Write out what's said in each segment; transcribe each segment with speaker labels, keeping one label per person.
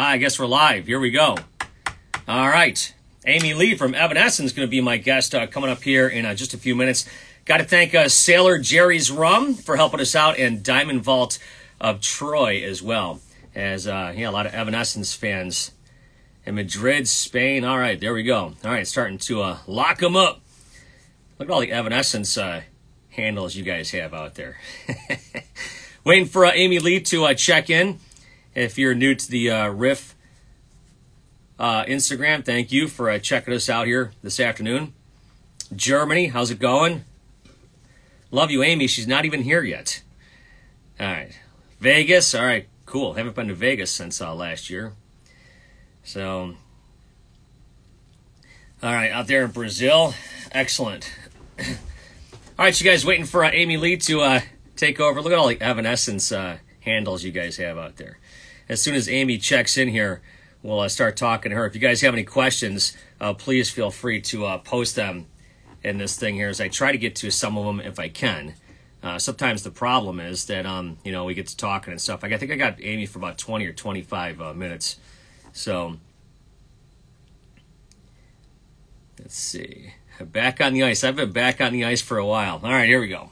Speaker 1: I guess we're live. Here we go. All right. Amy Lee from Evanescence is going to be my guest uh, coming up here in uh, just a few minutes. Got to thank uh, Sailor Jerry's Rum for helping us out and Diamond Vault of Troy as well. As, uh, yeah, a lot of Evanescence fans in Madrid, Spain. All right, there we go. All right, starting to uh, lock them up. Look at all the Evanescence uh, handles you guys have out there. Waiting for Amy Lee to check in. If you're new to the uh, Riff uh, Instagram, thank you for uh, checking us out here this afternoon. Germany, how's it going? Love you, Amy. She's not even here yet. All right. Vegas, all right, cool. Haven't been to Vegas since uh, last year. So, all right, out there in Brazil, excellent. all right, you guys waiting for uh, Amy Lee to uh, take over. Look at all the Evanescence uh, handles you guys have out there as soon as Amy checks in here, we'll uh, start talking to her. If you guys have any questions, uh, please feel free to uh, post them in this thing here as I try to get to some of them if I can. Uh, sometimes the problem is that um, you know we get to talking and stuff. Like I think I got Amy for about twenty or twenty five uh, minutes. So let's see. Back on the ice. I've been back on the ice for a while. All right, here we go. All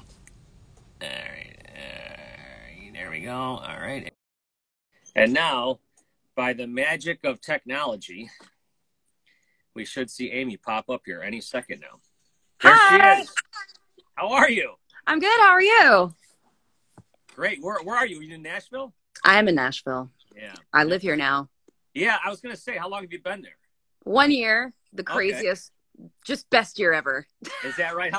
Speaker 1: right, all right there we go. All right. And now, by the magic of technology, we should see Amy pop up here any second now.
Speaker 2: There Hi. she is.
Speaker 1: How are you?
Speaker 2: I'm good. How are you?
Speaker 1: Great. Where, where are you? Are you in Nashville?
Speaker 2: I am in Nashville.
Speaker 1: Yeah.
Speaker 2: I live here now.
Speaker 1: Yeah, I was going to say, how long have you been there?
Speaker 2: One year. The craziest, okay. just best year ever.
Speaker 1: Is that right?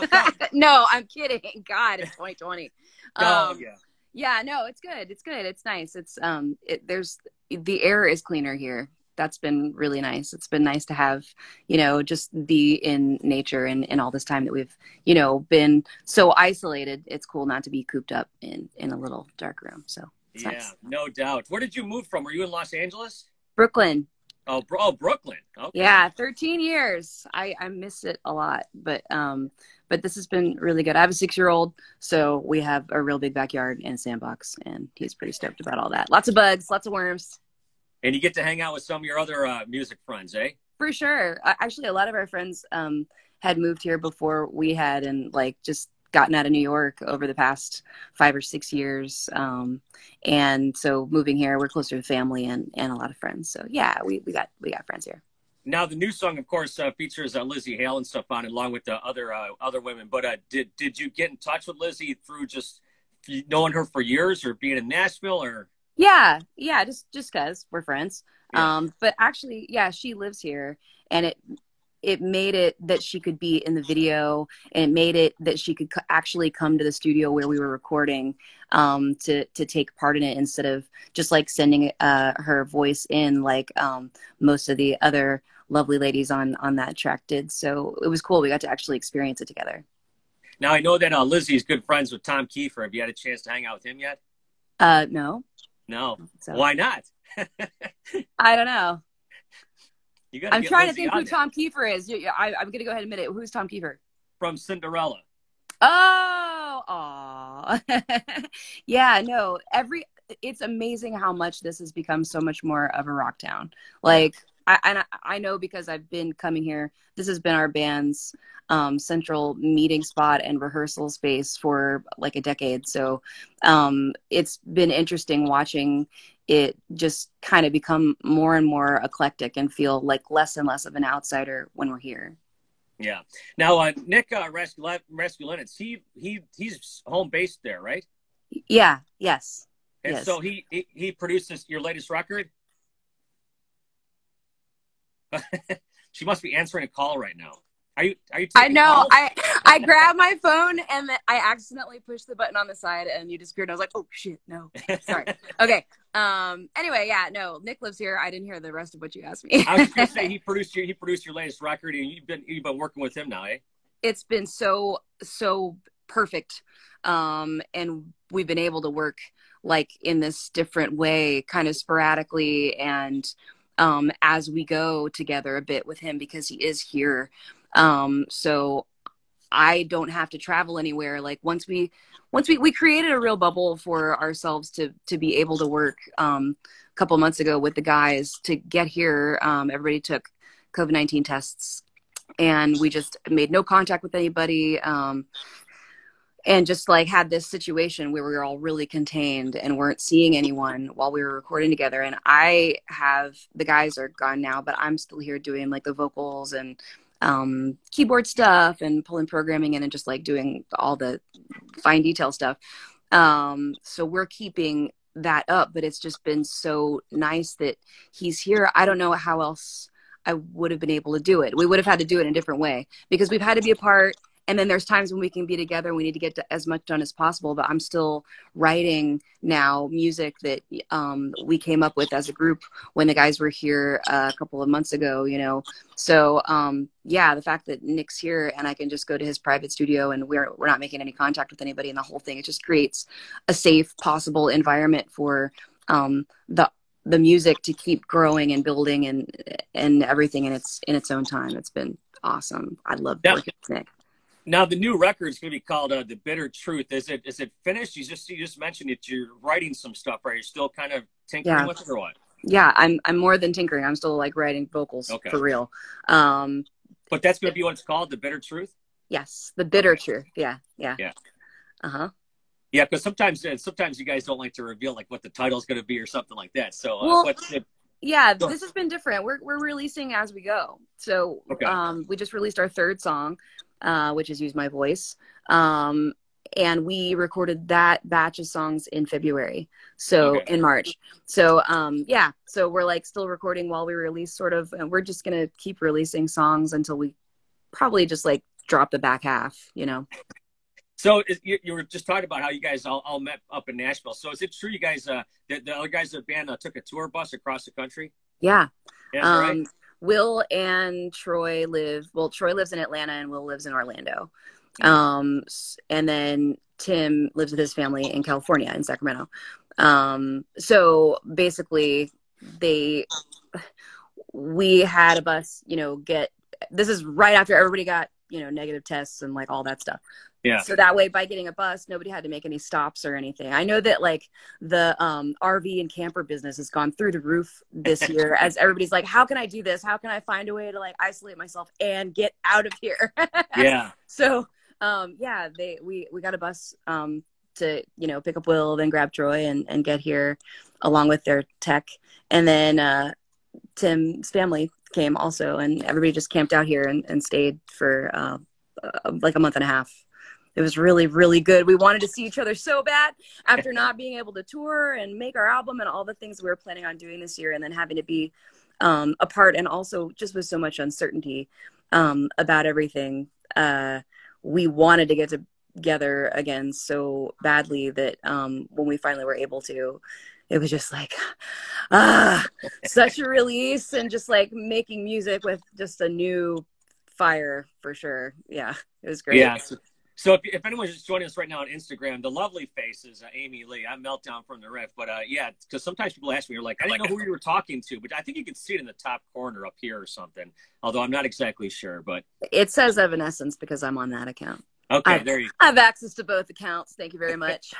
Speaker 2: No, I'm kidding. God, it's 2020.
Speaker 1: oh, um, yeah
Speaker 2: yeah no it's good. It's good. It's nice. It's um it, there's the air is cleaner here. That's been really nice. It's been nice to have you know just be in nature and in all this time that we've you know been so isolated it's cool not to be cooped up in in a little dark room. So
Speaker 1: yeah nice. no doubt. Where did you move from? Were you in los angeles?
Speaker 2: Brooklyn
Speaker 1: Oh, oh, Brooklyn. Okay.
Speaker 2: Yeah, 13 years. I I miss it a lot, but um, but this has been really good. I have a six year old, so we have a real big backyard and sandbox, and he's pretty stoked about all that. Lots of bugs, lots of worms.
Speaker 1: And you get to hang out with some of your other uh, music friends, eh?
Speaker 2: For sure. Actually, a lot of our friends um had moved here before we had, and like just gotten out of New York over the past five or six years. Um, and so moving here, we're closer to family and, and a lot of friends. So yeah, we, we got, we got friends here.
Speaker 1: Now the new song, of course, uh, features uh, Lzzy Hale and stuff on it, along with the other uh, other women. But uh, did did you get in touch with Lzzy through just knowing her for years, or being in Nashville, or?
Speaker 2: Yeah, yeah, just just cause we're friends. Yeah. Um, but actually, yeah, she lives here, and it it made it that she could be in the video and it made it that she could actually come to the studio where we were recording um, to to take part in it instead of just like sending uh, her voice in like um, most of the other lovely ladies on on that track did. So it was cool. We got to actually experience it together.
Speaker 1: Now i know that uh, Lzzy is good friends with tom keifer. Have you had a chance to hang out with him yet?
Speaker 2: Uh no.
Speaker 1: No. So. why not?
Speaker 2: I don't know I'm trying to think who Tom Keifer is. I, am going to go ahead and admit it. Who's Tom Keifer?
Speaker 1: From Cinderella.
Speaker 2: Oh, aw. yeah, no. Every it's amazing how much this has become so much more of a rock town. Like I and I, I know because I've been coming here. This has been our band's um, central meeting spot and rehearsal space for like a decade. So um, it's been interesting watching it just kind of become more and more eclectic and feel like less and less of an outsider when we're here.
Speaker 1: Yeah. Now, uh, Nick uh, Raskulinecz, he he he's home based there, right?
Speaker 2: Yeah. Yes.
Speaker 1: And
Speaker 2: yes.
Speaker 1: so he, he he produces your latest record. she must be answering a call right now. Are you? Are you?
Speaker 2: I know.
Speaker 1: Calls?
Speaker 2: I I grabbed my phone and I accidentally pushed the button on the side and you disappeared. I was like, oh shit, no. Sorry. okay. Um. Anyway, yeah. No, Nick lives here. I didn't hear the rest of what you asked me.
Speaker 1: I was gonna say he produced your he produced your latest record and you've been you've been working with him now, eh?
Speaker 2: It's been so so perfect, um, and we've been able to work like in this different way, kind of sporadically and um, as we go together a bit with him because he is here um, so I don't have to travel anywhere. Like once we once we we created a real bubble for ourselves to to be able to work um, a couple months ago with the guys to get here. Um, everybody took COVID nineteen tests, and we just made no contact with anybody. Um, and just like had this situation where we were all really contained and weren't seeing anyone while we were recording together and i have the guys are gone now but i'm still here doing like the vocals and um, keyboard stuff and pulling programming in and just like doing all the fine detail stuff. Um, so we're keeping that up, but it's just been so nice that he's here. I don't know how else I would have been able to do it. We would have had to do it in a different way because we've had to be apart and then there's times when we can be together and we need to get to as much done as possible but i'm still writing now music that um, we came up with as a group when the guys were here uh, a couple of months ago you know? So um, yeah the fact that nick's here and i can just go to his private studio and we're, we're not making any contact with anybody in the whole thing it just creates a safe possible environment for um, the the music to keep growing and building and and everything in its in its own time. It's been awesome. I love working with nick
Speaker 1: now the new record is going to be called uh, "The Bitter Truth." Is it is it finished? You just you just mentioned that you're writing some stuff. right? You're still kind of tinkering yeah. with it, or what?
Speaker 2: Yeah, I'm I'm more than tinkering. I'm still like writing vocals okay. for real. Um,
Speaker 1: but that's going to be what it's called, "The Bitter Truth."
Speaker 2: Yes, the bitter okay. truth. Yeah, yeah,
Speaker 1: yeah.
Speaker 2: Uh huh.
Speaker 1: Yeah, because sometimes sometimes you guys don't like to reveal like what the title's going to be or something like that. So, uh,
Speaker 2: well, yeah, this has been different. We're we're releasing as we go. So,
Speaker 1: okay.
Speaker 2: um, we just released our third song uh, which is Use My Voice. Um, and we recorded that batch of songs in February, so okay. in March. So um, yeah, so we're like still recording while we release, sort of, and we're just gonna keep releasing songs until we probably just like drop the back half, you know.
Speaker 1: So you, you, were just talking about how you guys all, all, met up in Nashville. So is it true you guys, uh, the, the other guys of the band uh, took a tour bus across the country?
Speaker 2: Yeah.
Speaker 1: yeah um, right?
Speaker 2: Will and Troy live. Well, Troy lives in Atlanta and Will lives in Orlando. Um, and then Tim lives with his family in California in Sacramento. Um, so basically, they we had a bus. You know, get this is right after everybody got you know negative tests and like all that stuff.
Speaker 1: Yeah.
Speaker 2: So that way, by getting a bus, nobody had to make any stops or anything. I know that like the um, RV and camper business has gone through the roof this year as everybody's like, how can I do this? How can I find a way to like isolate myself and get out of here?
Speaker 1: yeah.
Speaker 2: So um, yeah, they we we got a bus um, to you know pick up Will, then grab Troy and and get here along with their tech, and then uh, Tim's family came also, and everybody just camped out here and, and stayed for uh, uh, like a month and a half. It was really really good. We wanted to see each other so bad after not being able to tour and make our album and all the things we were planning on doing this year and then having to be um, apart and also just with so much uncertainty um, about everything uh, we wanted to get together again so badly that um, when we finally were able to it was just like ah such a release and just like making music with just a new fire for sure yeah it was great
Speaker 1: yeah so if, if anyone's just joining us right now on Instagram, the lovely face is uh, Amy Lee. I'm Meltdown from the Riff. But uh, yeah, because sometimes people ask me, you're like, I didn't know who you were talking to, but I think you can see it in the top corner up here or something. Although I'm not exactly sure, but
Speaker 2: it says Evanescence because I'm on that account.
Speaker 1: Okay,
Speaker 2: I,
Speaker 1: there you. go.
Speaker 2: I have access to both accounts. Thank you very much.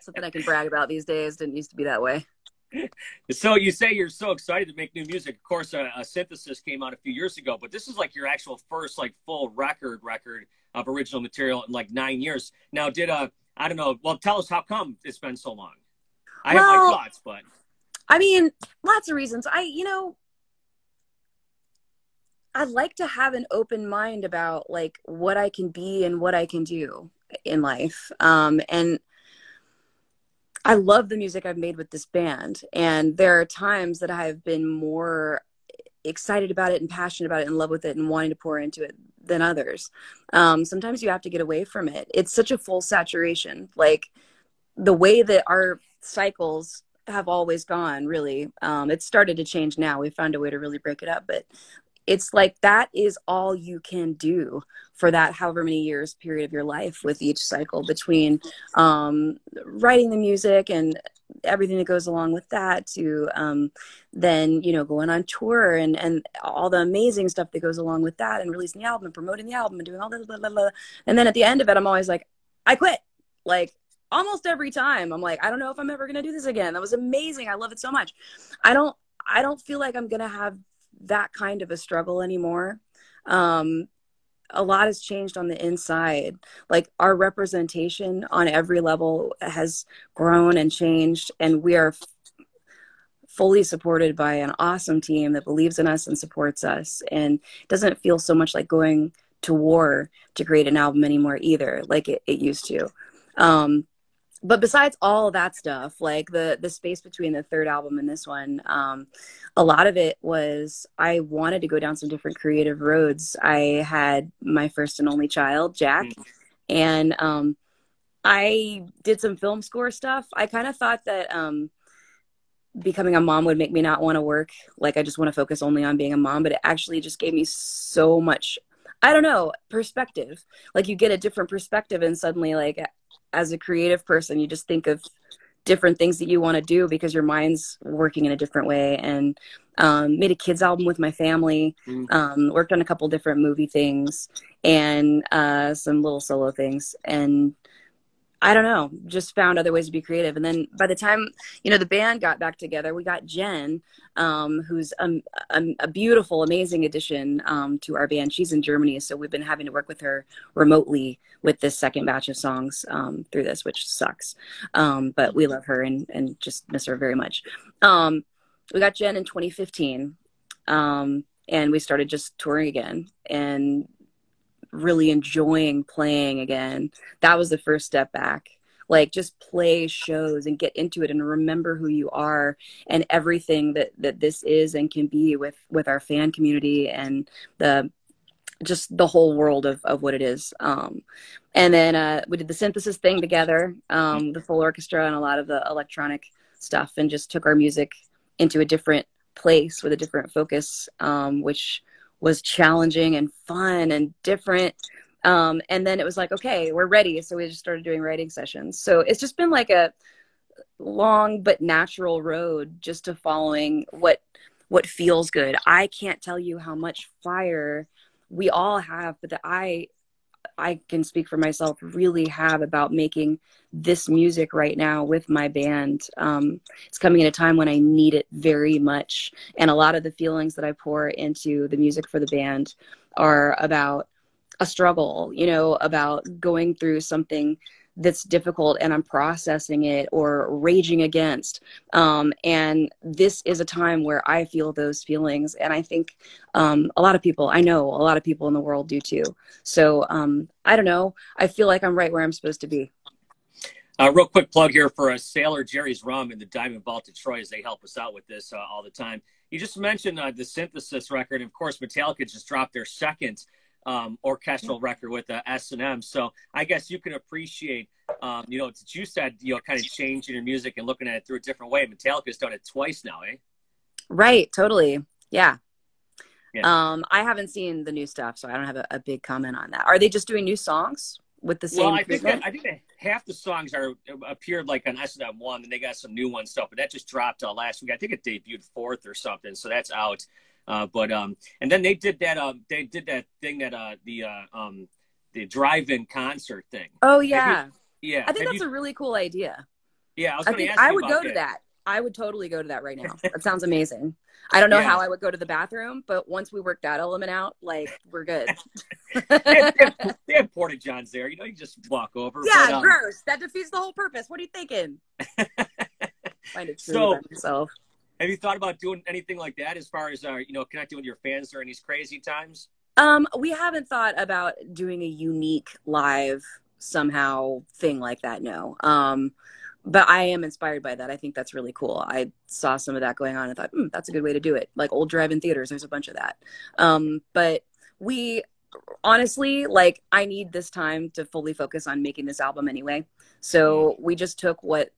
Speaker 2: Something I can brag about these days. Didn't used to be that way.
Speaker 1: So you say you're so excited to make new music. Of course, a, a synthesis came out a few years ago, but this is like your actual first like full record record of original material in like nine years. Now, did uh, I don't know. Well, tell us how come it's been so long. I well, have my thoughts, but
Speaker 2: I mean, lots of reasons. I, you know, I like to have an open mind about like what I can be and what I can do in life. Um, and I love the music I've made with this band. And there are times that I've been more excited about it and passionate about it and love with it and wanting to pour into it than others. Um, sometimes you have to get away from it. It's such a full saturation. Like the way that our cycles have always gone, really. Um, it's started to change now. We found a way to really break it up. But it's like that is all you can do for that however many years period of your life with each cycle between um, writing the music and everything that goes along with that to um, then you know going on tour and and all the amazing stuff that goes along with that and releasing the album and promoting the album and doing all this blah, blah, blah. and then at the end of it i'm always like i quit. Like almost every time i'm like i don't know if i'm ever going to do this again. That was amazing. I love it so much. I don't i don't feel like i'm going to have that kind of a struggle anymore um a lot has changed on the inside. Like our representation on every level has grown and changed, and we are f- fully supported by an awesome team that believes in us and supports us. And doesn't feel so much like going to war to create an album anymore either, like it, it used to. Um, but besides all that stuff like the the space between the third album and this one um, a lot of it was i wanted to go down some different creative roads. I had my first and only child jack mm. and um, i did some film score stuff. I kind of thought that um, becoming a mom would make me not want to work. Like i just want to focus only on being a mom but it actually just gave me so much i don't know perspective. Like you get a different perspective and suddenly like as a creative person you just think of different things that you want to do because your mind's working in a different way and um, made a kids album with my family mm. um, worked on a couple different movie things and uh, some little solo things and I don't know, just found other ways to be creative. And then by the time, you know, the band got back together, we got Jen, um, who's a, a, a, beautiful, amazing addition um, to our band. She's in Germany, so we've been having to work with her remotely with this second batch of songs um, through this, which sucks. Um, but we love her and, and just miss her very much. Um, we got Jen in 2015 um, and we started just touring again. And really enjoying playing again. That was the first step back. Like just play shows and get into it and remember who you are and everything that that this is and can be with with our fan community and the just the whole world of, of what it is. Um, and then uh, we did the synthesis thing together, um, the full orchestra and a lot of the electronic stuff, and just took our music into a different place with a different focus, um, which was challenging and fun and different. Um, and then it was like, okay, we're ready. So we just started doing writing sessions. So it's just been like a long but natural road just to following what what feels good. I can't tell you how much fire we all have, but that I I can speak for myself, really have about making this music right now with my band. Um, it's coming at a time when I need it very much. And a lot of the feelings that I pour into the music for the band are about a struggle, you know, about going through something that's difficult and I'm processing it or raging against. Um, and this is a time where I feel those feelings. And I think um, a lot of people, I know a lot of people in the world do too. So um, I don't know. I feel like I'm right where I'm supposed to be.
Speaker 1: Uh, real quick plug here for a Sailor Jerry's Rum and the Diamond Vault Detroit as they help us out with this uh, all the time. You just mentioned uh, the synthesis record. And of course, Metallica just dropped their second um, orchestral record with the S and M. So I guess you can appreciate, um, you know, what you said, you know, kind of changing your music and looking at it through a different way. Metallica's done it twice now, eh?
Speaker 2: Right. Totally. Yeah. yeah. Um, I haven't seen the new stuff, so I don't have a, a, big comment on that. Are they just doing new songs with the same?
Speaker 1: Well, I think that, I think that half the songs are appeared like on S and M one, and they got some new one stuff, but that just dropped uh, last week. I think it debuted fourth or something, so that's out. Uh, but um, and then they did that. Uh, they did that thing that uh, the uh, um, the drive-in concert thing.
Speaker 2: Oh yeah,
Speaker 1: you, yeah.
Speaker 2: I think Have that's you, a really cool idea.
Speaker 1: Yeah, I was
Speaker 2: I
Speaker 1: think
Speaker 2: I would go to that. I would totally go to that right now. that sounds amazing. I don't know yeah. how I would go to the bathroom, but once we work that element out, like we're good.
Speaker 1: they, have, they have porta johns there. You know, you just walk over.
Speaker 2: Yeah, but, um... gross. That defeats the whole purpose. What are you thinking? Find it true so, myself.
Speaker 1: Have you thought about doing anything like that as far as uh, you know connecting with your fans during these crazy times?
Speaker 2: Um, we haven't thought about doing a unique live somehow thing like that. No. Um, but I am inspired by that. I think that's really cool. I saw some of that going on and thought, hmm, that's a good way to do it. Like old drive-in theaters, there's a bunch of that. Um, but we honestly like I need this time to fully focus on making this album anyway. So we just took what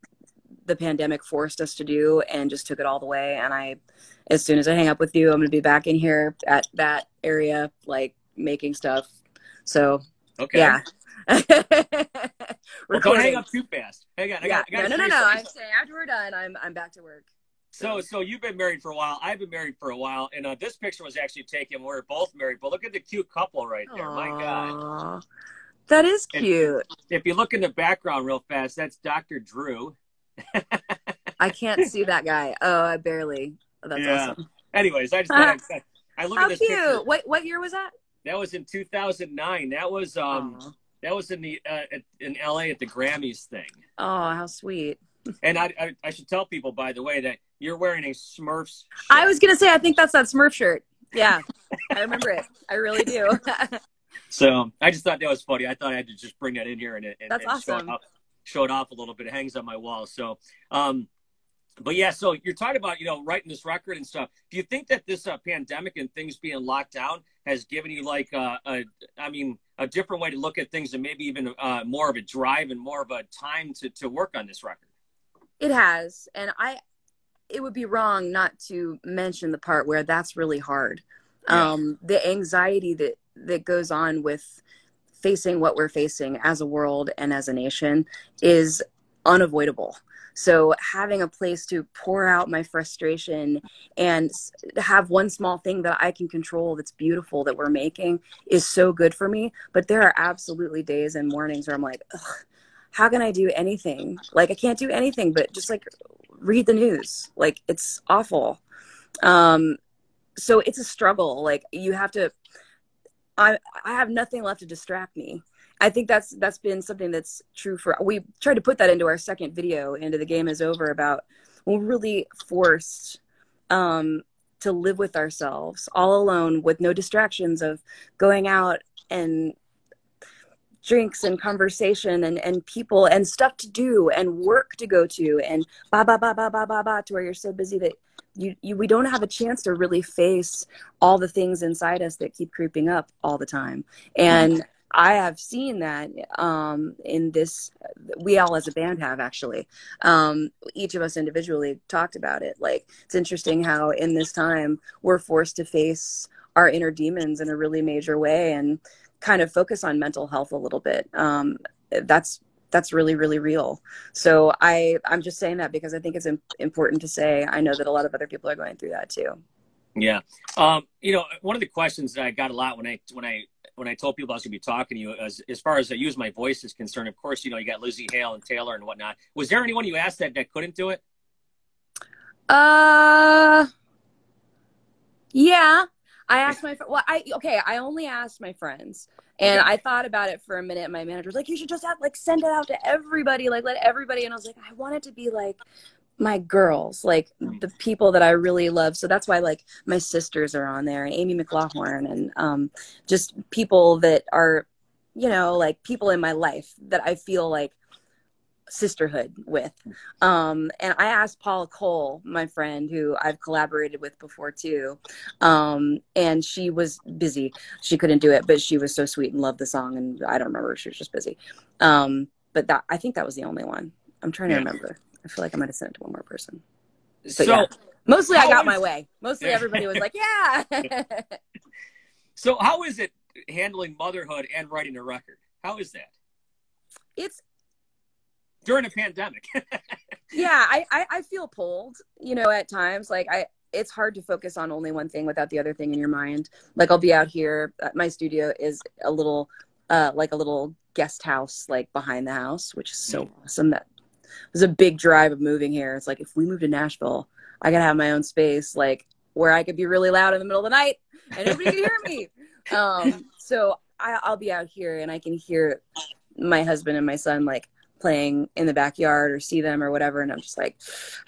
Speaker 2: the pandemic forced us to do and just took it all the way. And I, as soon as I hang up with you, I'm going to be back in here at that area, like making stuff. So,
Speaker 1: Okay.
Speaker 2: yeah.
Speaker 1: Well, don't hang up too fast. Hang on. I
Speaker 2: Yeah.
Speaker 1: got, I got
Speaker 2: No, no, no, no. I'm saying after we're done, I'm I'm back to work.
Speaker 1: So, so you've been married for a while. I've been married for a while, and uh, this picture was actually taken. We're both married, but look at the cute couple right there. My God!
Speaker 2: That is
Speaker 1: And-
Speaker 2: cute.
Speaker 1: If you look in the background real fast, that's Dr. Drew.
Speaker 2: I can't see that guy. Oh, I barely. That's
Speaker 1: Yeah.
Speaker 2: awesome.
Speaker 1: Anyways, I just thought I'd I look
Speaker 2: How
Speaker 1: at this
Speaker 2: cute.
Speaker 1: picture.
Speaker 2: What what year was that?
Speaker 1: That was in 2009. That was um
Speaker 2: Aw.
Speaker 1: that was in the uh, at, in LA at the Grammys thing.
Speaker 2: Oh, how sweet.
Speaker 1: And I, I I should tell people by the way that you're wearing a Smurfs. Shirt.
Speaker 2: I was gonna say I think that's that Smurf shirt. Yeah, I remember it. I really do.
Speaker 1: So I just thought that was funny. I thought I had to just bring that in here and, and,
Speaker 2: That's
Speaker 1: and show,
Speaker 2: awesome.
Speaker 1: off, show it off a little bit. It hangs on my wall. So, um, but yeah, so you're talking about, you know, writing this record and stuff. Do you think that this uh, pandemic and things being locked down has given you like uh, a, I mean, a different way to look at things and maybe even uh, more of a drive and more of a time to, to work on this record?
Speaker 2: it has, and I. It would be wrong not to mention the part where that's really hard.
Speaker 1: Yeah.
Speaker 2: Um, the anxiety that that goes on with facing what we're facing as a world and as a nation is unavoidable. So having a place to pour out my frustration and have one small thing that I can control that's beautiful that we're making is so good for me. But there are absolutely days and mornings where I'm like, how can I do anything? Like I can't do anything but just like read the news. Like it's awful. Um, so it's a struggle. Like you have to. I I have nothing left to distract me. I think that's that's been something that's true for we tried to put that into our second video into the game is over about we're really forced um to live with ourselves all alone with no distractions of going out and drinks and conversation and, and people and stuff to do and work to go to and ba ba ba ba ba ba ba to where you're so busy that you, you we don't have a chance to really face all the things inside us that keep creeping up all the time. And i have seen that um, in this we all as a band have actually. Um, each of us individually talked about it. Like it's interesting how in this time we're forced to face our inner demons in a really major way and kind of focus on mental health a little bit um, that's that's really really real so i i'm just saying that because i think it's important to say i know that a lot of other people are going through that too
Speaker 1: Yeah. Um, you know, one of the questions that I got a lot when I when I when I told people I was going to be talking to you, as as far as I use my voice is concerned, of course, you know, you got Lzzy Hale and Taylor and whatnot. Was there anyone you asked that that couldn't do it?
Speaker 2: uh yeah i asked my well i okay i only asked my friends and
Speaker 1: Okay.
Speaker 2: i thought about it for a minute. My manager was like you should just have like send it out to everybody like let everybody and i was like i want it to be like my girls like the people that i really love. So that's why like my sisters are on there and amy mclaughlin and um just people that are you know like people in my life that i feel like sisterhood with. Um and i asked paula cole my friend who i've collaborated with before too. Um and she was busy. She couldn't do it but she was so sweet and loved the song and i don't remember she was just busy. Um but that i think that was the only one. I'm trying to remember. I feel like i might have sent it to one more person.
Speaker 1: So,
Speaker 2: yeah. mostly i got
Speaker 1: is-
Speaker 2: my way. Mostly everybody was like yeah.
Speaker 1: So how is it handling motherhood and writing a record? How is that?
Speaker 2: It's
Speaker 1: during a pandemic?
Speaker 2: yeah I, I i feel pulled you know at times like i it's hard to focus on only one thing without the other thing in your mind. Like i'll be out here uh, my studio is a little uh like a little guest house like behind the house which is so awesome. That was a big drive of moving here. It's like if we move to nashville i gotta have my own space like where i could be really loud in the middle of the night and nobody can hear me. Um so I, i'll be out here and i can hear my husband and my son like playing in the backyard or see them or whatever and i'm just like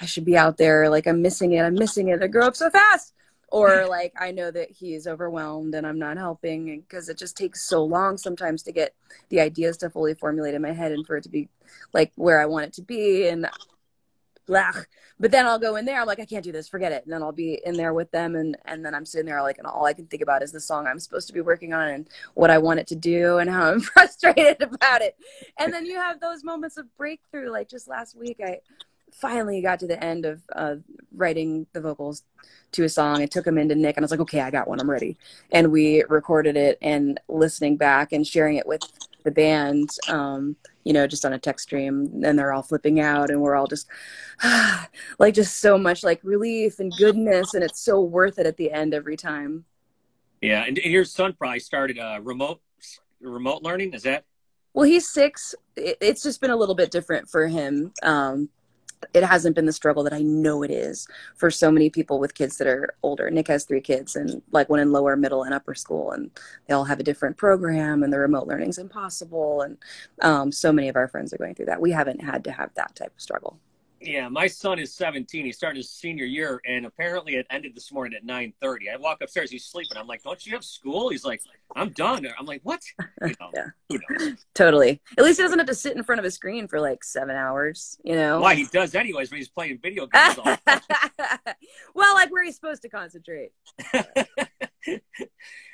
Speaker 2: i should be out there like i'm missing it i'm missing it i grow up so fast. Or like i know that he's overwhelmed and i'm not helping because it just takes so long sometimes to get the ideas to fully formulate in my head and for it to be like where i want it to be and blah. but then i'll go in there i'm like i can't do this forget it and then i'll be in there with them and and then i'm sitting there like and all i can think about is the song i'm supposed to be working on and what i want it to do and how i'm frustrated about it and then you have those moments of breakthrough like just last week i finally got to the end of uh, writing the vocals to a song. I took them into Nick and I was like, okay, I got one. I'm ready. And we recorded it and listening back and sharing it with the band, um, you know, just on a text stream. And they're all flipping out and we're all just like, just so much like relief and goodness. And it's so worth it at the end every time.
Speaker 1: Yeah. And, your son probably started uh, remote remote learning. Is that?
Speaker 2: Well, he's six. It's just been a little bit different for him. Um, it hasn't been the struggle that I know it is for so many people with kids that are older. Nick has three kids and like one in lower, middle, and upper school, and they all have a different program, and the remote learning is impossible. And um, so many of our friends are going through that. We haven't had to have that type of struggle.
Speaker 1: Yeah, my son is 17. He's starting his senior year, and apparently it ended this morning at 9:30. I walk upstairs, he's sleeping. I'm like, "Don't you have school?" He's like, "I'm done." I'm like, "What?" You know,
Speaker 2: yeah? Totally. At least he doesn't have to sit in front of a screen for like seven hours. You know?
Speaker 1: Why he does anyways when he's playing video games.
Speaker 2: well, like where he's supposed to concentrate.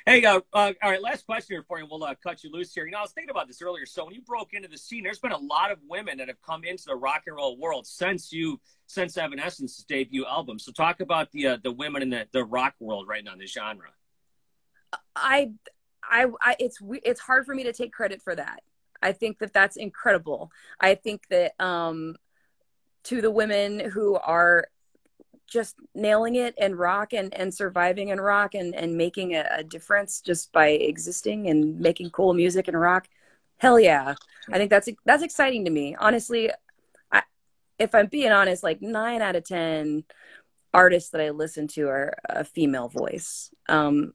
Speaker 1: Hey, uh, uh, all right, last question for you. We'll uh, cut you loose here. You know, I was thinking about this earlier. So when you broke into the scene, there's been a lot of women that have come into the rock and roll world since you, since Evanescence's debut album. So talk about the uh, the women in the, the rock world right now, the genre.
Speaker 2: I, I, I, it's it's hard for me to take credit for that. I think that that's incredible. I think that um, to the women who are just nailing it and rock and, and surviving in rock and, and making a, a difference just by existing and making cool music and rock. Hell yeah. I think that's, that's exciting to me. Honestly, I, if I'm being honest, like nine out of 10 artists that I listen to are a female voice. Um,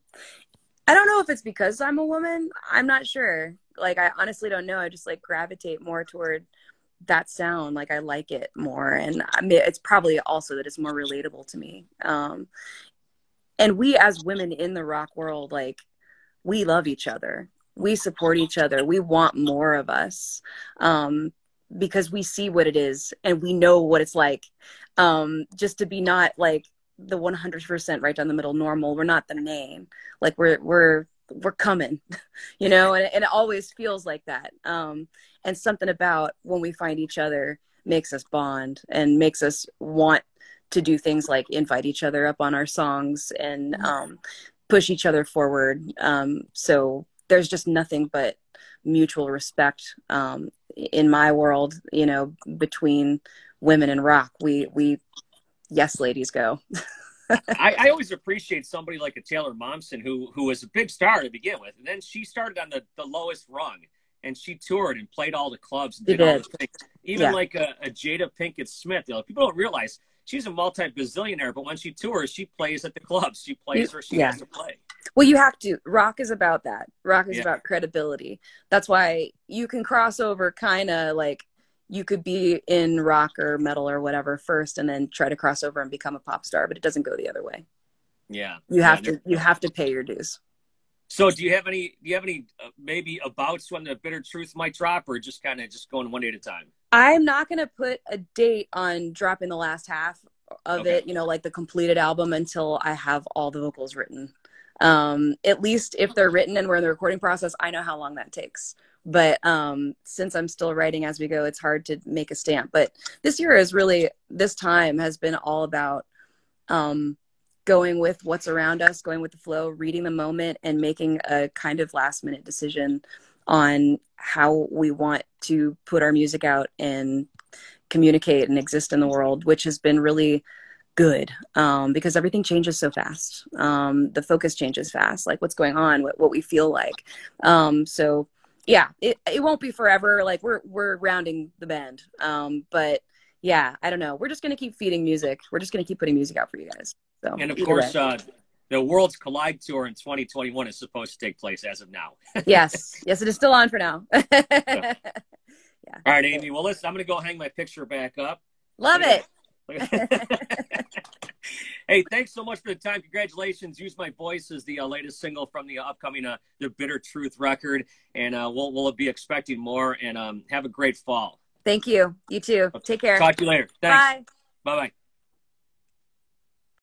Speaker 2: I don't know if it's because I'm a woman. I'm not sure. Like, I honestly don't know. I just like gravitate more toward that sound like i like it more and i mean it's probably also that it's more relatable to me um and we as women in the rock world like we love each other. We support each other. We want more of us um because we see what it is and we know what it's like um just to be not like the 100% right down the middle normal. We're not the name like we're we're we're coming you know and, and it always feels like that um and something about when we find each other makes us bond and makes us want to do things like invite each other up on our songs and mm-hmm. um, push each other forward. Um, so there's just nothing but mutual respect um, in my world you know between women and rock. We we yes ladies go.
Speaker 1: I, I, always appreciate somebody like a Taylor Momsen who who was a big star to begin with, and then she started on the, the lowest rung, and she toured and played all the clubs and did, did. all the things. Even yeah. like a, a, Jada Pinkett Smith, you know, people don't realize she's a multi bazillionaire, but when she tours, she plays at the clubs. She plays where she yeah. has to play.
Speaker 2: Well, you have to. Rock is about that. Rock is yeah. about credibility. That's why you can cross over kind of like you could be in rock or metal or whatever first and then try to cross over and become a pop star but it doesn't go the other way
Speaker 1: yeah
Speaker 2: you have
Speaker 1: yeah,
Speaker 2: to you have to pay your dues
Speaker 1: so do you have any do you have any uh, maybe abouts when the bitter truth might drop or just kind of just going one day at a time?
Speaker 2: I'm not going to put a date on dropping the last half of okay. it you know like the completed album until i have all the vocals written. Um at least if they're written and we're in the recording process i know how long that takes. But um, since i'm still writing as we go it's hard to make a stamp. But this year is really this time has been all about um, going with what's around us going with the flow reading the moment and making a kind of last minute decision on how we want to put our music out and communicate and exist in the world which has been really good um, because everything changes so fast um, the focus changes fast like what's going on what, what we feel like um, so yeah, it, it won't be forever. Like we're we're rounding the bend. Um, but yeah, I don't know. We're just gonna keep feeding music. We're just gonna keep putting music out for you guys. So
Speaker 1: and of course, uh, the Worlds Collide tour in 2021 is supposed to take place as of now.
Speaker 2: yes, yes, it is still on for now.
Speaker 1: yeah. All right, Amy. Well, listen, I'm gonna go hang my picture back up.
Speaker 2: Love it.
Speaker 1: hey, thanks so much for the time. Congratulations. Use My Voice is the uh, latest single from the uh, upcoming uh, The Bitter Truth record. And uh, we'll, we'll be expecting more. And um, have a great fall.
Speaker 2: Thank you. You too. Take care.
Speaker 1: Talk to you later. Thanks. Bye. Bye bye.